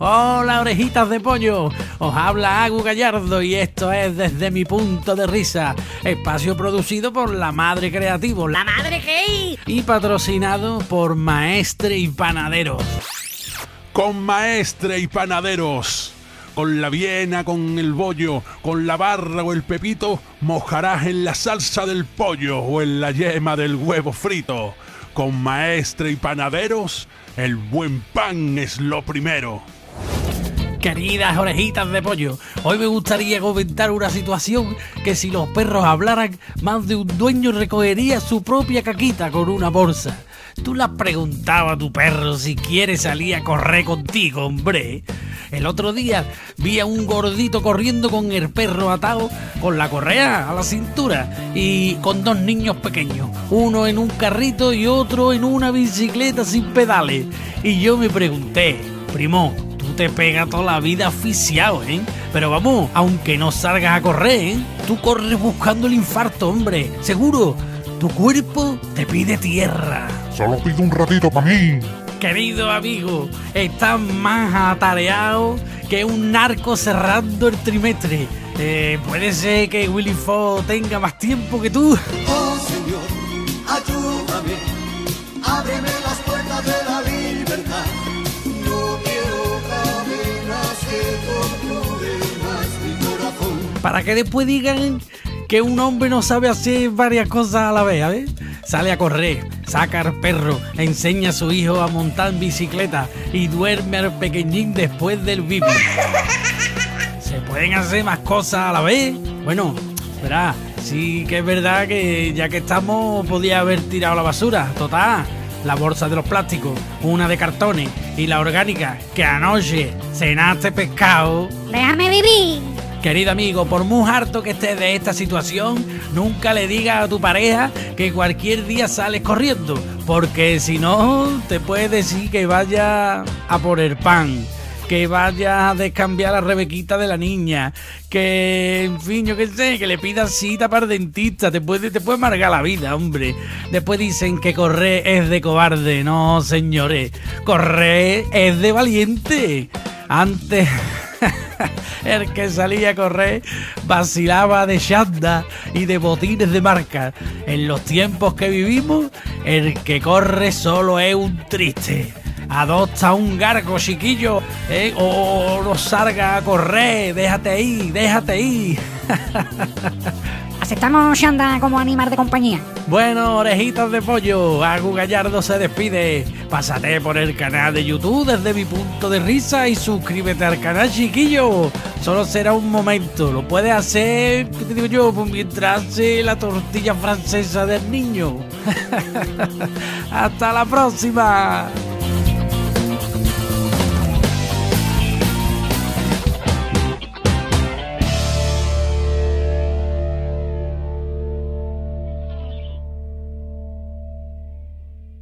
Hola orejitas de pollo, os habla Agu Gallardo y esto es Desde mi punto de risa, espacio producido por La Madre Creativo, ¿La madre qué? y patrocinado por Maestre y Panaderos. Con maestre y panaderos. Con la viena, con el bollo, con la barra o el pepito, mojarás en la salsa del pollo o en la yema del huevo frito. Con maestre y panaderos, el buen pan es lo primero. Queridas orejitas de pollo, hoy me gustaría comentar una situación que si los perros hablaran, más de un dueño recogería su propia caquita con una bolsa. Tú le has preguntado a tu perro si quiere salir a correr contigo, hombre. El otro día vi a un gordito corriendo con el perro atado con la correa a la cintura y con dos niños pequeños, uno en un carrito y otro en una bicicleta sin pedales. Y yo me pregunté, primo, tú te pegas toda la vida asfixiado, ¿eh? Pero vamos, aunque no salgas a correr, ¿eh? Tú corres buscando el infarto, hombre. Seguro, tu cuerpo te pide tierra. Solo pido un ratito para mí. Querido amigo, estás más atareado que un narco cerrando el trimestre. Eh, puede ser que Willy Fogg tenga más tiempo que tú. Oh Señor, ayúdame, ábreme las puertas de la libertad. Para que después digan que un hombre no sabe hacer varias cosas a la vez, ¿sabes? Sale a correr, saca al perro, enseña a su hijo a montar bicicleta y duerme al pequeñín después del bibi. ¿Se pueden hacer más cosas a la vez? Bueno, verá, sí que es verdad que ya que estamos podía haber tirado la basura, total. La bolsa de los plásticos, una de cartones y la orgánica que anoche cenaste pescado Déjame vivir. Querido amigo, por muy harto que estés de esta situación, nunca le digas a tu pareja que cualquier día sales corriendo, porque si no, te puede decir que vaya a por el pan, que vaya a descambiar la rebequita de la niña, que, en fin, yo qué sé, que le pidas cita para el dentista, te puede, te puede amargar la vida, hombre. Después dicen que correr es de cobarde, no, señores, correr es de valiente. Antes... El que salía a correr vacilaba de chanda y de botines de marca. En los tiempos que vivimos, el que corre solo es un triste. Adopta un gargo, chiquillo, ¿eh? o no salga a correr, déjate ahí, déjate ahí. Aceptamos Shanda como animal de compañía. Bueno, orejitas de pollo, Agu Gallardo se despide. Pásate por el canal de YouTube desde mi punto de risa y suscríbete al canal, chiquillo. Solo será un momento, lo puedes hacer, ¿qué te digo yo? Pues mientras hace la tortilla francesa del niño. Hasta la próxima.